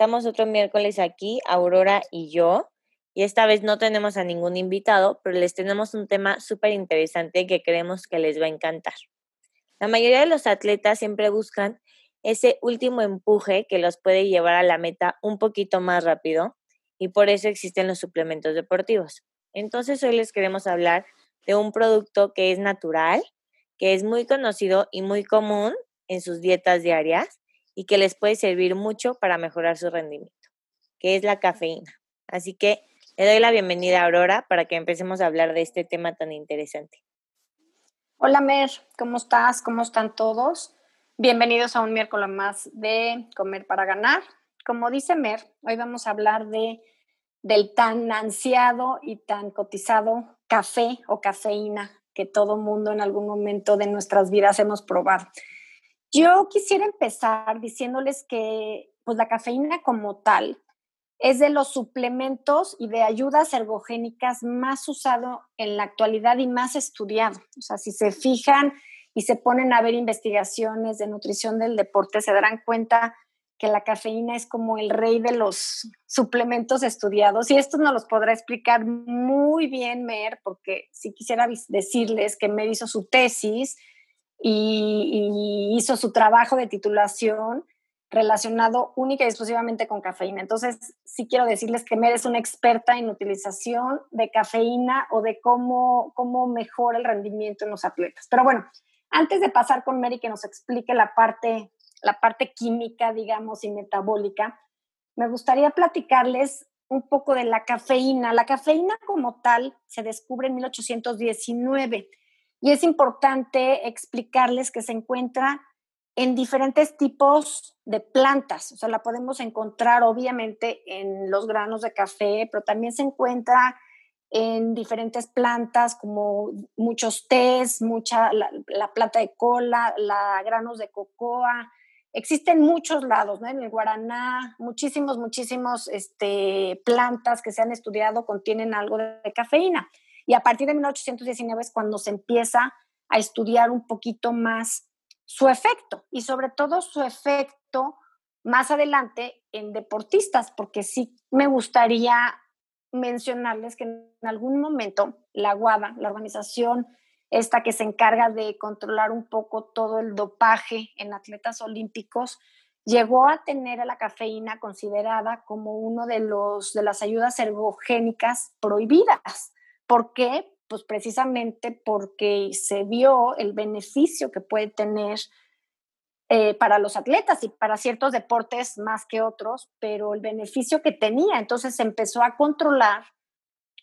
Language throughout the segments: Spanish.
Estamos otro miércoles aquí, Aurora y yo, y esta vez no tenemos a ningún invitado, pero les tenemos un tema súper interesante que creemos que les va a encantar. La mayoría de los atletas siempre buscan ese último empuje que los puede llevar a la meta un poquito más rápido y por eso existen los suplementos deportivos. Entonces hoy les queremos hablar de un producto que es natural, que es muy conocido y muy común en sus dietas diarias y que les puede servir mucho para mejorar su rendimiento, que es la cafeína. Así que le doy la bienvenida a Aurora para que empecemos a hablar de este tema tan interesante. Hola Mer, ¿cómo estás? ¿Cómo están todos? Bienvenidos a un miércoles más de Comer para Ganar. Como dice Mer, hoy vamos a hablar de, del tan ansiado y tan cotizado café o cafeína que todo mundo en algún momento de nuestras vidas hemos probado. Yo quisiera empezar diciéndoles que pues, la cafeína como tal es de los suplementos y de ayudas ergogénicas más usado en la actualidad y más estudiado. O sea, si se fijan y se ponen a ver investigaciones de nutrición del deporte, se darán cuenta que la cafeína es como el rey de los suplementos estudiados. Y esto nos los podrá explicar muy bien Mer, porque si quisiera decirles que Mer hizo su tesis y, hizo su trabajo de titulación relacionado única y exclusivamente con cafeína. Entonces, sí quiero decirles que Mer es una experta en utilización de cafeína o de cómo, cómo mejora el rendimiento en los atletas. Pero bueno, antes de pasar con Mary que nos explique la parte, la parte química, digamos, y metabólica, me gustaría platicarles un poco de la cafeína. La cafeína como tal se descubre en 1819 y es importante explicarles que se encuentra en diferentes tipos de plantas. O sea, la podemos encontrar obviamente en los granos de café, pero también se encuentra en diferentes plantas como muchos tés, mucha la, planta de cola, la granos de cocoa. Existen muchos lados, ¿no? En el guaraná, muchísimos, muchísimos este, plantas que se han estudiado contienen algo de cafeína. Y a partir de 1819 es cuando se empieza a estudiar un poquito más su efecto y sobre todo su efecto más adelante en deportistas, porque sí me gustaría mencionarles que en algún momento la WADA, la organización esta que se encarga de controlar un poco todo el dopaje en atletas olímpicos, llegó a tener a la cafeína considerada como uno de los de las ayudas ergogénicas prohibidas. ¿Por qué? Pues precisamente porque se vio el beneficio que puede tener eh, para los atletas y para ciertos deportes más que otros, pero el beneficio que tenía. Entonces se empezó a controlar,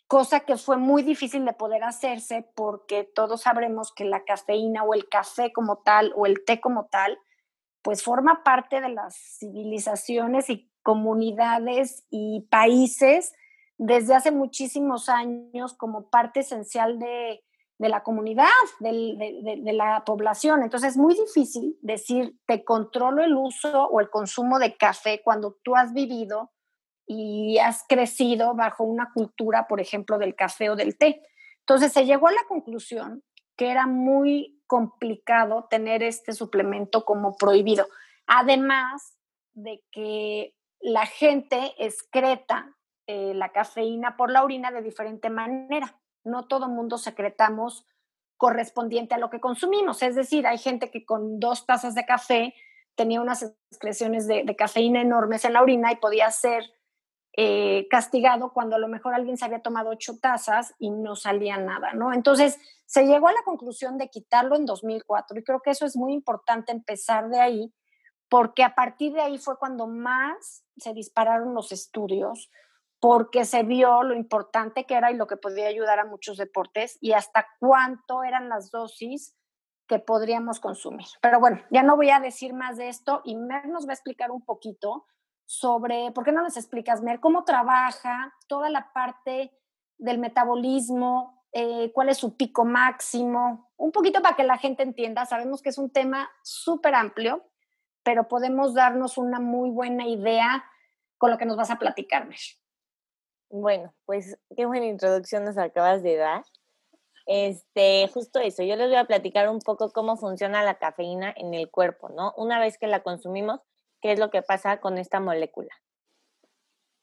cosa que fue muy difícil de poder hacerse porque todos sabremos que la cafeína o el café como tal o el té como tal, pues forma parte de las civilizaciones y comunidades y países desde hace muchísimos años como parte esencial de, la comunidad, de, la población. Entonces es muy difícil decir, te controlo el uso o el consumo de café cuando tú has vivido y has crecido bajo una cultura, por ejemplo, del café o del té. Entonces se llegó a la conclusión que era muy complicado tener este suplemento como prohibido. Además de que la gente excreta eh, la cafeína por la orina de diferente manera. No todo mundo secretamos correspondiente a lo que consumimos. Es decir, hay gente que con dos tazas de café tenía unas excreciones de, cafeína enormes en la orina y podía ser eh, castigado cuando a lo mejor alguien se había tomado ocho tazas y no salía nada, ¿no? Entonces, se llegó a la conclusión de quitarlo en 2004 y creo que eso es muy importante empezar de ahí porque a partir de ahí fue cuando más se dispararon los estudios porque se vio lo importante que era y lo que podía ayudar a muchos deportes y hasta cuánto eran las dosis que podríamos consumir. Pero bueno, ya no voy a decir más de esto y Mer nos va a explicar un poquito sobre, ¿por qué no nos explicas, Mer, cómo trabaja toda la parte del metabolismo, eh, cuál es su pico máximo, un poquito para que la gente entienda. Sabemos que es un tema súper amplio, pero podemos darnos una muy buena idea con lo que nos vas a platicar, Mer. Bueno, pues qué buena introducción nos acabas de dar. Este, justo eso, yo les voy a platicar un poco cómo funciona la cafeína en el cuerpo, ¿no? Una vez que la consumimos, qué es lo que pasa con esta molécula.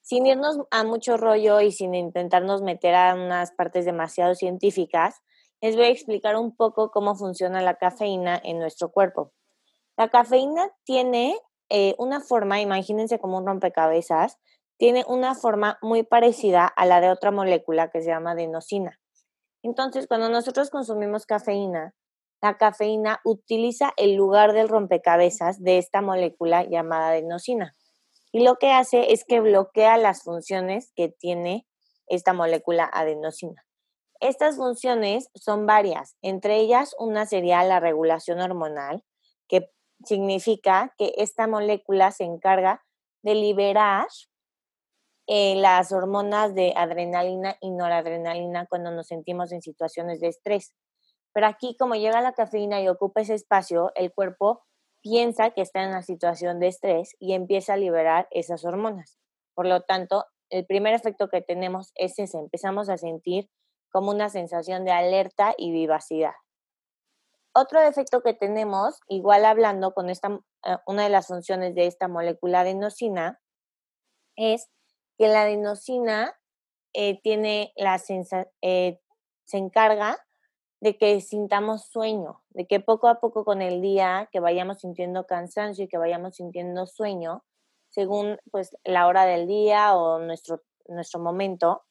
Sin irnos a mucho rollo y sin intentarnos meter a unas partes demasiado científicas, les voy a explicar un poco cómo funciona la cafeína en nuestro cuerpo. La cafeína tiene eh, una forma, imagínense como un rompecabezas, tiene una forma muy parecida a la de otra molécula que se llama adenosina. Entonces, cuando nosotros consumimos cafeína, la cafeína utiliza el lugar del rompecabezas de esta molécula llamada adenosina. Y lo que hace es que bloquea las funciones que tiene esta molécula adenosina. Estas funciones son varias, entre ellas una sería la regulación hormonal, que significa que esta molécula se encarga de liberar eh, las hormonas de adrenalina y noradrenalina cuando nos sentimos en situaciones de estrés. Pero aquí, como llega la cafeína y ocupa ese espacio, el cuerpo piensa que está en una situación de estrés y empieza a liberar esas hormonas. Por lo tanto, el primer efecto que tenemos es ese, empezamos a sentir como una sensación de alerta y vivacidad. Otro efecto que tenemos, igual hablando con esta, eh, una de las funciones de esta molécula de adenosina, es que la adenosina eh, tiene la eh, se encarga de que sintamos sueño, de que poco a poco con el día que vayamos sintiendo cansancio y que vayamos sintiendo sueño, según pues la hora del día o nuestro, nuestro momento.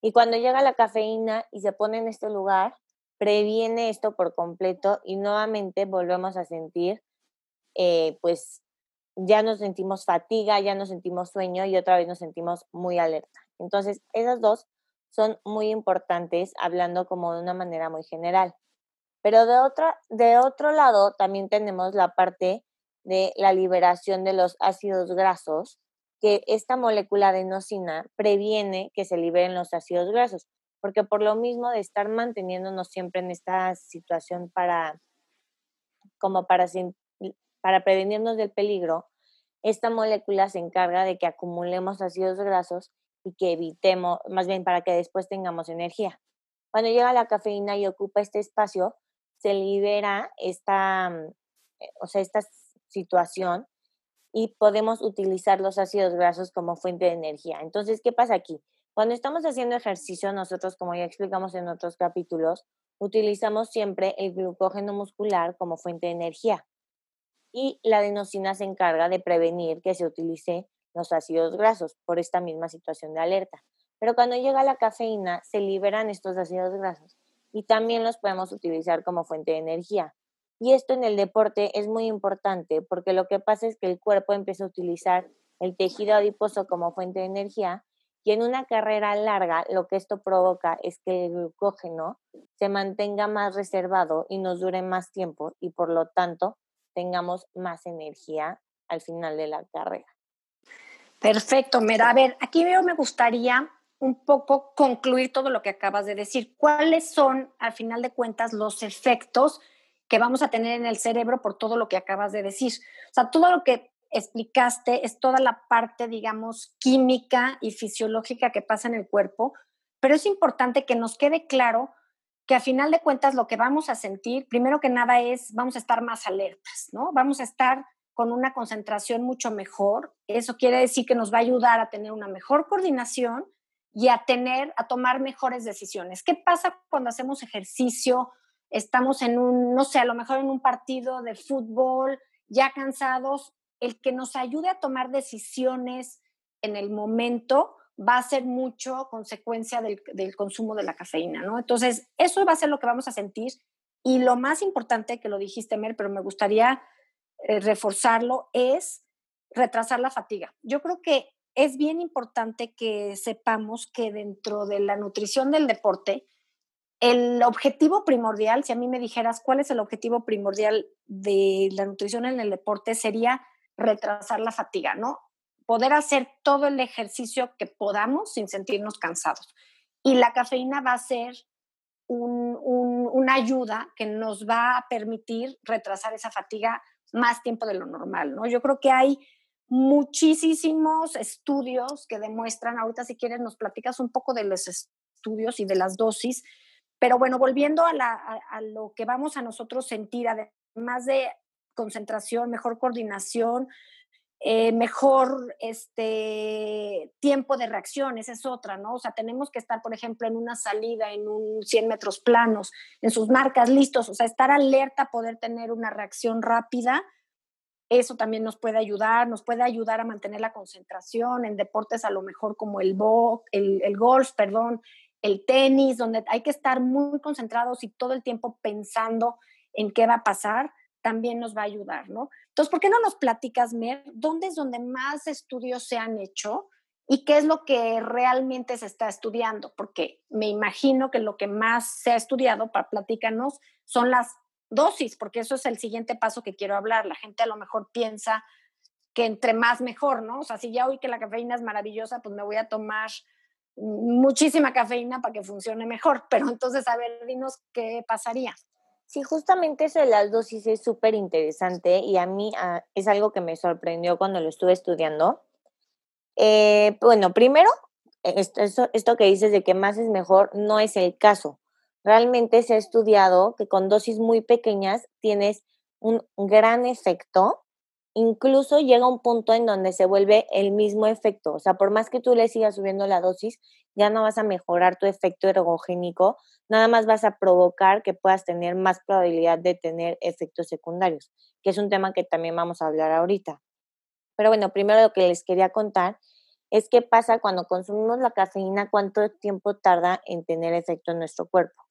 Y cuando llega la cafeína y se pone en este lugar, previene esto por completo y nuevamente volvemos a sentir eh, pues ya nos sentimos fatiga, ya nos sentimos sueño y otra vez nos sentimos muy alerta. Entonces, esas dos son muy importantes hablando como de una manera muy general. Pero de, otra, de otro lado, también tenemos la parte de la liberación de los ácidos grasos, que esta molécula de adenosina previene que se liberen los ácidos grasos, porque por lo mismo de estar manteniéndonos siempre en esta situación para, como para para prevenirnos del peligro, esta molécula se encarga de que acumulemos ácidos grasos y que evitemos, más bien para que después tengamos energía. Cuando llega la cafeína y ocupa este espacio, se libera esta, mm, eh, o sea, esta situación y podemos utilizar los ácidos grasos como fuente de energía. Entonces, ¿qué pasa aquí? Cuando estamos haciendo ejercicio, nosotros, como ya explicamos en otros capítulos, utilizamos siempre el glucógeno muscular como fuente de energía y la adenosina se encarga de prevenir que se utilice los ácidos grasos por esta misma situación de alerta. Pero cuando llega la cafeína, se liberan estos ácidos grasos y también los podemos utilizar como fuente de energía. Y esto en el deporte es muy importante porque lo que pasa es que el cuerpo empieza a utilizar el tejido adiposo como fuente de energía y en una carrera larga lo que esto provoca es que el glucógeno se mantenga más reservado y nos dure más tiempo y por lo tanto tengamos más energía al final de la carrera. Perfecto, Mera. A ver, aquí veo, me gustaría un poco concluir todo lo que acabas de decir. ¿Cuáles son, al final de cuentas, los efectos que vamos a tener en el cerebro por todo lo que acabas de decir? O sea, todo lo que explicaste es toda la parte, digamos, química y fisiológica que pasa en el cuerpo, pero es importante que nos quede claro que a final de cuentas lo que vamos a sentir, primero que nada es, vamos a estar más alertas, ¿no? Vamos a estar con una concentración mucho mejor. Eso quiere decir que nos va a ayudar a tener una mejor coordinación y a tener, a tomar mejores decisiones. ¿Qué pasa cuando hacemos ejercicio? Estamos en un, no sé, a lo mejor en un partido de fútbol, ya cansados. El que nos ayude a tomar decisiones en el momento va a ser mucho consecuencia del, consumo de la cafeína, ¿no? Entonces, eso va a ser lo que vamos a sentir. Y lo más importante, que lo dijiste, Mer, pero me gustaría eh, reforzarlo, es retrasar la fatiga. Yo creo que es bien importante que sepamos que dentro de la nutrición del deporte, el objetivo primordial, si a mí me dijeras cuál es el objetivo primordial de la nutrición en el deporte, sería retrasar la fatiga, ¿no? Poder hacer todo el ejercicio que podamos sin sentirnos cansados. Y la cafeína va a ser una ayuda que nos va a permitir retrasar esa fatiga más tiempo de lo normal, ¿no? Yo creo que hay muchísimos estudios que demuestran, ahorita si quieres nos platicas un poco de los estudios y de las dosis, pero bueno, volviendo a, a lo que vamos a nosotros sentir, además de concentración, mejor coordinación, eh, mejor este, tiempo de reacción, esa es otra, ¿no? O sea, tenemos que estar, por ejemplo, en una salida, en un 100 metros planos, en sus marcas listos, o sea, estar alerta, poder tener una reacción rápida, eso también nos puede ayudar, nos puede ayudar a mantener la concentración en deportes a lo mejor como el, el, el golf, perdón, el tenis, donde hay que estar muy concentrados y todo el tiempo pensando en qué va a pasar también nos va a ayudar, ¿no? Entonces, ¿por qué no nos platicas, Mer, dónde es donde más estudios se han hecho y qué es lo que realmente se está estudiando? Porque me imagino que lo que más se ha estudiado, para platícanos, son las dosis, porque eso es el siguiente paso que quiero hablar. La gente a lo mejor piensa que entre más mejor, ¿no? O sea, si ya oí que la cafeína es maravillosa, pues me voy a tomar muchísima cafeína para que funcione mejor. Pero entonces, a ver, dinos qué pasaría. Sí, justamente eso de las dosis es súper interesante y a mí ah, es algo que me sorprendió cuando lo estuve estudiando. Eh, bueno, primero, esto, esto, que dices de que más es mejor no es el caso. Realmente se ha estudiado que con dosis muy pequeñas tienes un gran efecto incluso llega un punto en donde se vuelve el mismo efecto. O sea, por más que tú le sigas subiendo la dosis, ya no vas a mejorar tu efecto ergogénico, nada más vas a provocar que puedas tener más probabilidad de tener efectos secundarios, que es un tema que también vamos a hablar ahorita. Pero bueno, primero lo que les quería contar es qué pasa cuando consumimos la cafeína, cuánto tiempo tarda en tener efecto en nuestro cuerpo.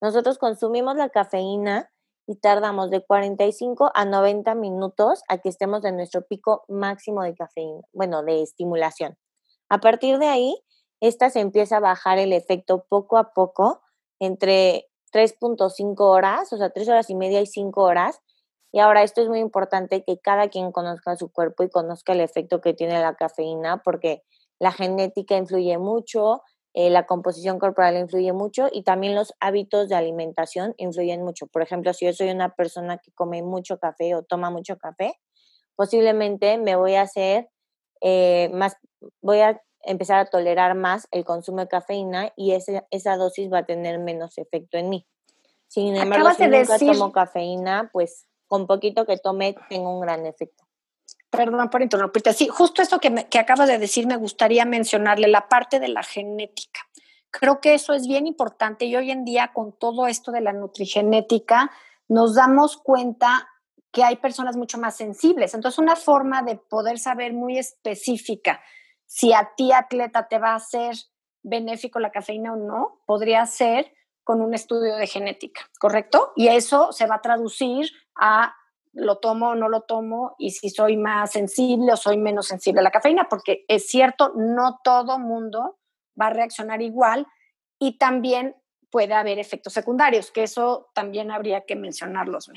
Nosotros consumimos la cafeína y tardamos de 45 a 90 minutos a que estemos en nuestro pico máximo de cafeína, bueno, de estimulación. A partir de ahí, esta se empieza a bajar el efecto poco a poco entre 3.5 horas, o sea, 3 horas y media y 5 horas. Y ahora esto es muy importante que cada quien conozca su cuerpo y conozca el efecto que tiene la cafeína, porque la genética influye mucho, eh, la composición corporal influye mucho y también los hábitos de alimentación influyen mucho. Por ejemplo, si yo soy una persona que come mucho café o toma mucho café, posiblemente me voy a hacer eh, más, voy a empezar a tolerar más el consumo de cafeína y esa dosis va a tener menos efecto en mí. Sin embargo, si nunca tomo cafeína, pues con poquito que tome tengo un gran efecto. Perdón por interrumpirte. Sí, justo eso que, que acabas de decir, me gustaría mencionarle, la parte de la genética. Creo que eso es bien importante y hoy en día con todo esto de la nutrigenética nos damos cuenta que hay personas mucho más sensibles. Entonces, una forma de poder saber muy específica si a ti atleta te va a hacer benéfico la cafeína o no, podría ser con un estudio de genética, ¿correcto? Y eso se va a traducir a lo tomo o no lo tomo y si soy más sensible o soy menos sensible a la cafeína, porque es cierto, no todo mundo va a reaccionar igual y también puede haber efectos secundarios, que eso también habría que mencionarlos.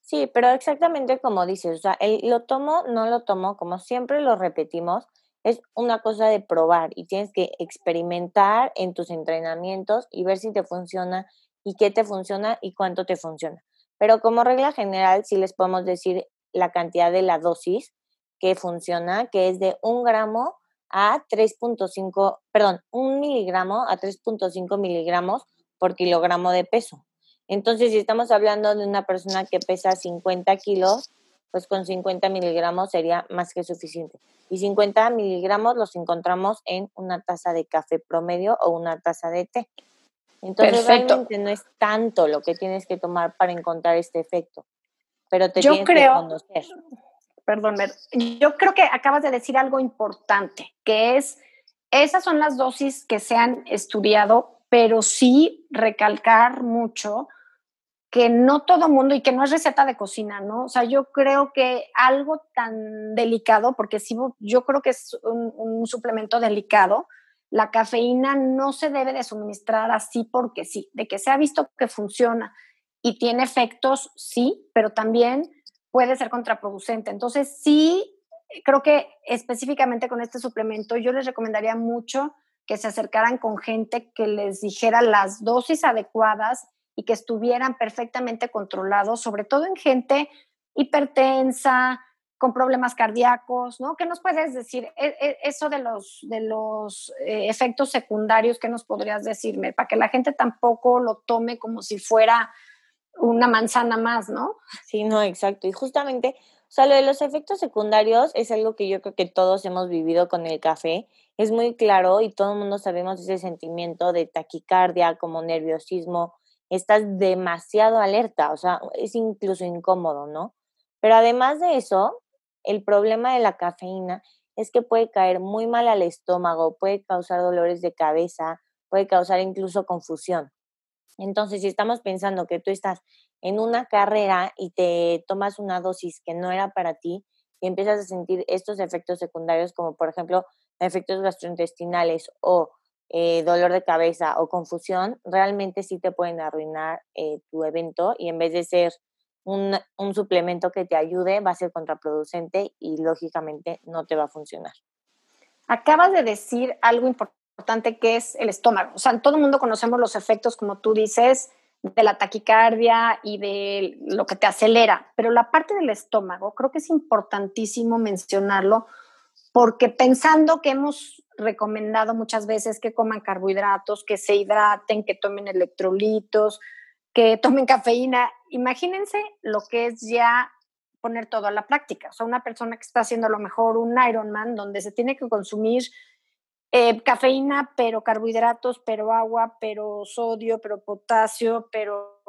Sí, pero exactamente como dices, o sea, el, lo tomo, no lo tomo, como siempre lo repetimos, es una cosa de probar y tienes que experimentar en tus entrenamientos y ver si te funciona y qué te funciona y cuánto te funciona. Pero como regla general, sí les podemos decir la cantidad de la dosis que funciona, que es de un gramo a 3.5, perdón, un miligramo a 3.5 miligramos por kilogramo de peso. Entonces, si estamos hablando de una persona que pesa 50 kilos, pues con 50 miligramos sería más que suficiente. Y 50 miligramos los encontramos en una taza de café promedio o una taza de té. Entonces realmente no es tanto lo que tienes que tomar para encontrar este efecto, pero te tienes que conocer. Perdón, yo creo que acabas de decir algo importante, que es, esas son las dosis que se han estudiado, pero sí recalcar mucho que no todo mundo y que no es receta de cocina, ¿no? O sea, yo creo que algo tan delicado, porque sí, yo creo que es un suplemento delicado, la cafeína no se debe de suministrar así porque sí, de que se ha visto que funciona y tiene efectos, sí, pero también puede ser contraproducente. Entonces, sí creo que específicamente con este suplemento yo les recomendaría mucho que se acercaran con gente que les dijera las dosis adecuadas y que estuvieran perfectamente controlados, sobre todo en gente hipertensa, con problemas cardíacos, ¿no? ¿Qué nos puedes decir? E, e, eso de los, de los eh, efectos secundarios, ¿qué nos podrías decirme? Para que la gente tampoco lo tome como si fuera una manzana más, ¿no? Sí, no, exacto. Y justamente, o sea, lo de los efectos secundarios es algo que yo creo que todos hemos vivido con el café. Es muy claro y todo el mundo sabemos ese sentimiento de taquicardia, como nerviosismo. Estás demasiado alerta, o sea, es incluso incómodo, ¿no? Pero además de eso, el problema de la cafeína es que puede caer muy mal al estómago, puede causar dolores de cabeza, puede causar incluso confusión. Entonces, si estamos pensando que tú estás en una carrera y te tomas una dosis que no era para ti y empiezas a sentir estos efectos secundarios, como por ejemplo efectos gastrointestinales o eh, dolor de cabeza o confusión, realmente sí te pueden arruinar eh, tu evento y en vez de ser un, un, suplemento que te ayude va a ser contraproducente y lógicamente no te va a funcionar. Acabas de decir algo importante que es el estómago. O sea, todo el mundo conocemos los efectos, como tú dices, de la taquicardia y de lo que te acelera, pero la parte del estómago creo que es importantísimo mencionarlo porque pensando que hemos recomendado muchas veces que coman carbohidratos, que se hidraten, que tomen electrolitos, que tomen cafeína. Imagínense lo que es ya poner todo a la práctica. O sea, una persona que está haciendo a lo mejor un Ironman donde se tiene que consumir eh, cafeína, pero carbohidratos, pero agua, pero sodio, pero potasio, pero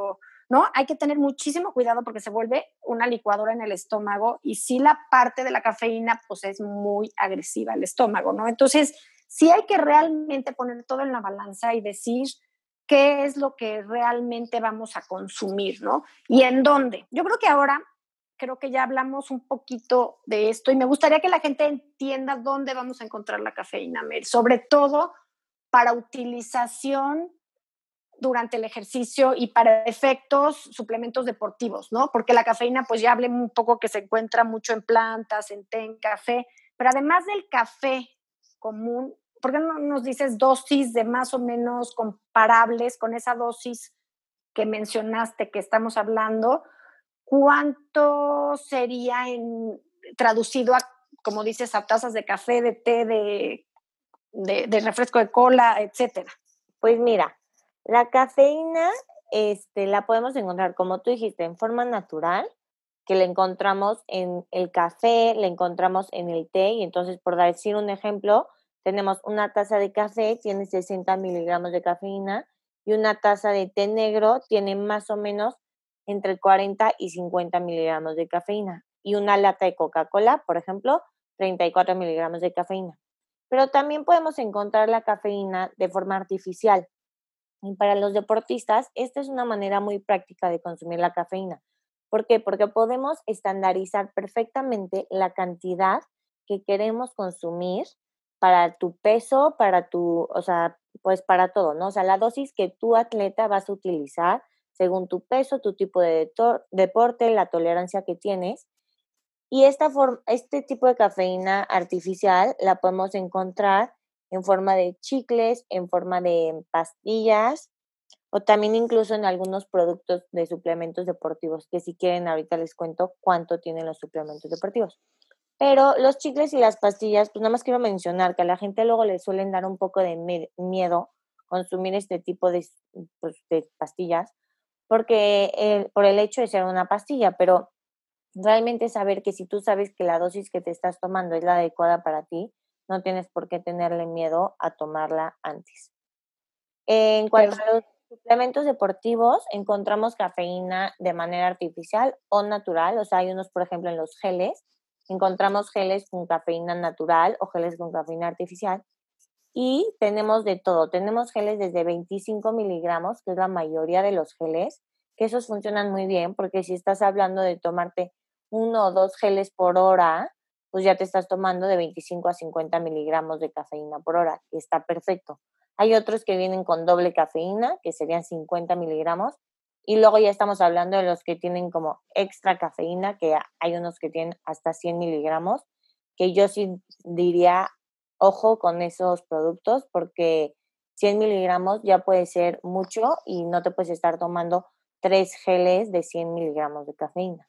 ¿no? Hay que tener muchísimo cuidado porque se vuelve una licuadora en el estómago y si la parte de la cafeína pues es muy agresiva el estómago, ¿no? Entonces, sí hay que realmente poner todo en la balanza y decir, qué es lo que realmente vamos a consumir, ¿no? Y en dónde. Yo creo que ahora, creo que ya hablamos un poquito de esto y me gustaría que la gente entienda dónde vamos a encontrar la cafeína, sobre todo para utilización durante el ejercicio y para efectos suplementos deportivos, ¿no? Porque la cafeína, pues ya hablé un poco que se encuentra mucho en plantas, en té, en café, pero además del café común, ¿por qué no nos dices dosis de más o menos comparables con esa dosis que mencionaste que estamos hablando? ¿Cuánto sería traducido a, como dices, a tazas de café, de té, de, de, refresco de cola, etcétera? Pues mira, la cafeína este, la podemos encontrar, como tú dijiste, en forma natural, que la encontramos en el café, la encontramos en el té, y entonces, por decir un ejemplo, tenemos una taza de café, tiene 60 miligramos de cafeína y una taza de té negro tiene más o menos entre 40 y 50 miligramos de cafeína. Y una lata de Coca-Cola, por ejemplo, 34 miligramos de cafeína. Pero también podemos encontrar la cafeína de forma artificial. Y para los deportistas, esta es una manera muy práctica de consumir la cafeína. ¿Por qué? Porque podemos estandarizar perfectamente la cantidad que queremos consumir para tu peso, para tu, o sea, pues para todo, ¿no? O sea, la dosis que tu atleta vas a utilizar según tu peso, tu tipo de deporte, la tolerancia que tienes. Y esta este tipo de cafeína artificial la podemos encontrar en forma de chicles, en forma de pastillas o también incluso en algunos productos de suplementos deportivos, que si quieren ahorita les cuento cuánto tienen los suplementos deportivos. Pero los chicles y las pastillas, pues nada más quiero mencionar que a la gente luego le suelen dar un poco de miedo consumir este tipo de, pues, de pastillas, porque por el hecho de ser una pastilla, pero realmente saber que si tú sabes que la dosis que te estás tomando es la adecuada para ti, no tienes por qué tenerle miedo a tomarla antes. En cuanto a los suplementos deportivos, encontramos cafeína de manera artificial o natural, o sea, hay unos, por ejemplo, en los geles, encontramos geles con cafeína natural o geles con cafeína artificial. Y tenemos de todo. Tenemos geles desde 25 miligramos, que es la mayoría de los geles, que esos funcionan muy bien, porque si estás hablando de tomarte uno o dos geles por hora, pues ya te estás tomando de 25 a 50 miligramos de cafeína por hora, y está perfecto. Hay otros que vienen con doble cafeína, que serían 50 miligramos, y luego ya estamos hablando de los que tienen como extra cafeína, que hay unos que tienen hasta 100 miligramos, que yo sí diría, ojo con esos productos porque 100 miligramos ya puede ser mucho y no te puedes estar tomando tres geles de 100 miligramos de cafeína.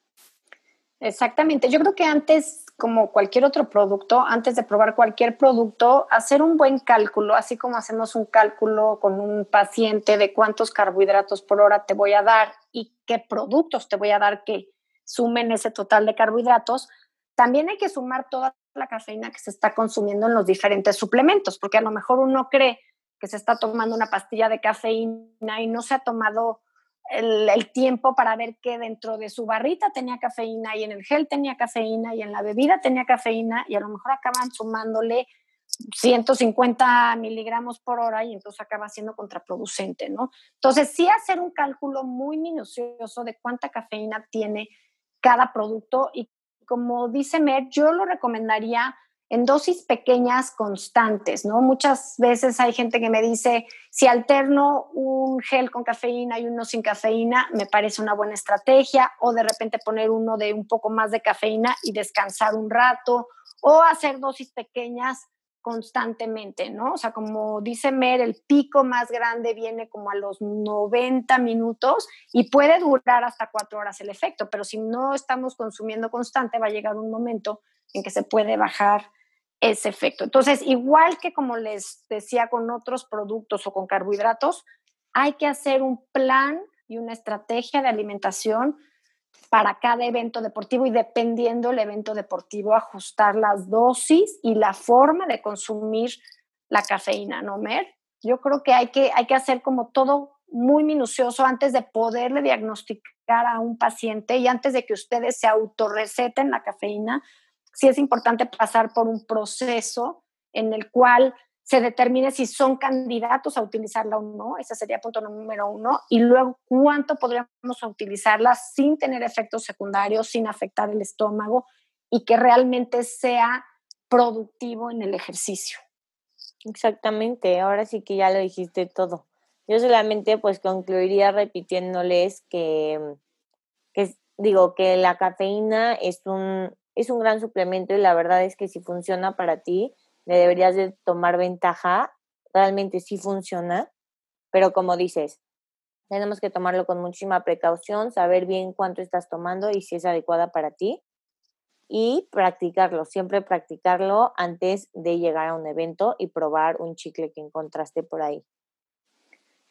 Exactamente. Yo creo que antes, como cualquier otro producto, antes de probar cualquier producto, hacer un buen cálculo, así como hacemos un cálculo con un paciente de cuántos carbohidratos por hora te voy a dar y qué productos te voy a dar que sumen ese total de carbohidratos, también hay que sumar toda la cafeína que se está consumiendo en los diferentes suplementos, porque a lo mejor uno cree que se está tomando una pastilla de cafeína y no se ha tomado el, tiempo para ver que dentro de su barrita tenía cafeína y en el gel tenía cafeína y en la bebida tenía cafeína y a lo mejor acaban sumándole 150 miligramos por hora y entonces acaba siendo contraproducente, ¿no? Entonces sí hacer un cálculo muy minucioso de cuánta cafeína tiene cada producto y como dice Mer, yo lo recomendaría en dosis pequeñas constantes, ¿no? Muchas veces hay gente que me dice, si alterno un gel con cafeína y uno sin cafeína, me parece una buena estrategia, o de repente poner uno de un poco más de cafeína y descansar un rato, o hacer dosis pequeñas constantemente, ¿no? O sea, como dice Mer, el pico más grande viene como a los 90 minutos y puede durar hasta cuatro horas el efecto, pero si no estamos consumiendo constante, va a llegar un momento en que se puede bajar ese efecto. Entonces, igual que como les decía con otros productos o con carbohidratos, hay que hacer un plan y una estrategia de alimentación para cada evento deportivo y dependiendo del evento deportivo, ajustar las dosis y la forma de consumir la cafeína, ¿no, Mer? Yo creo que hay que, hay que hacer como todo muy minucioso antes de poderle diagnosticar a un paciente y antes de que ustedes se autorreceten la cafeína, sí es importante pasar por un proceso en el cual se determine si son candidatos a utilizarla o no, ese sería punto número uno, y luego cuánto podríamos utilizarla sin tener efectos secundarios, sin afectar el estómago y que realmente sea productivo en el ejercicio. Exactamente, ahora sí que ya lo dijiste todo. Yo solamente pues concluiría repitiéndoles que, que digo que la cafeína es un, es un gran suplemento y la verdad es que si funciona para ti, le deberías de tomar ventaja. Realmente sí funciona, pero como dices, tenemos que tomarlo con muchísima precaución, saber bien cuánto estás tomando y si es adecuada para ti y practicarlo, siempre practicarlo antes de llegar a un evento y probar un chicle que encontraste por ahí.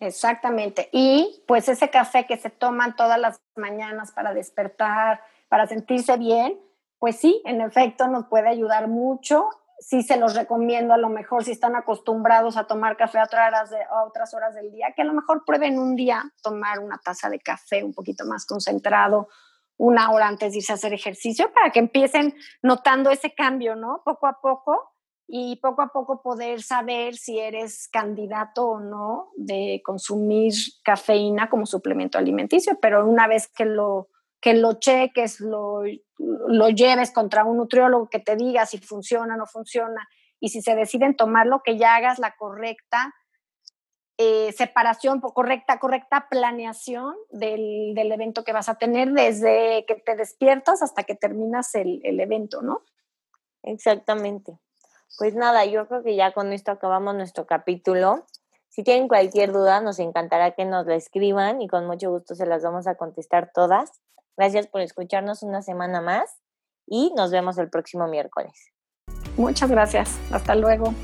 Exactamente. Y pues ese café que se toman todas las mañanas para despertar, para sentirse bien, pues sí, en efecto nos puede ayudar mucho. Sí se los recomiendo a lo mejor si están acostumbrados a tomar café a otras, horas del día, que a lo mejor prueben un día tomar una taza de café un poquito más concentrado, una hora antes de irse a hacer ejercicio, para que empiecen notando ese cambio, ¿no? Poco a poco y poco a poco poder saber si eres candidato o no de consumir cafeína como suplemento alimenticio, pero una vez que lo que lo cheques, lo, lo lleves contra un nutriólogo que te diga si funciona o no funciona y si se deciden tomarlo, que ya hagas la correcta eh, separación, correcta, correcta planeación del, del, evento que vas a tener desde que te despiertas hasta que terminas el, el evento, ¿no? Exactamente. Pues nada, yo creo que ya con esto acabamos nuestro capítulo. Si tienen cualquier duda, nos encantará que nos la escriban y con mucho gusto se las vamos a contestar todas. Gracias por escucharnos una semana más y nos vemos el próximo miércoles. Muchas gracias. Hasta luego.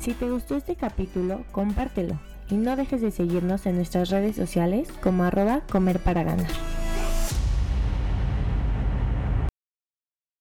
Si te gustó este capítulo, compártelo y no dejes de seguirnos en nuestras redes sociales como arroba comer para ganar.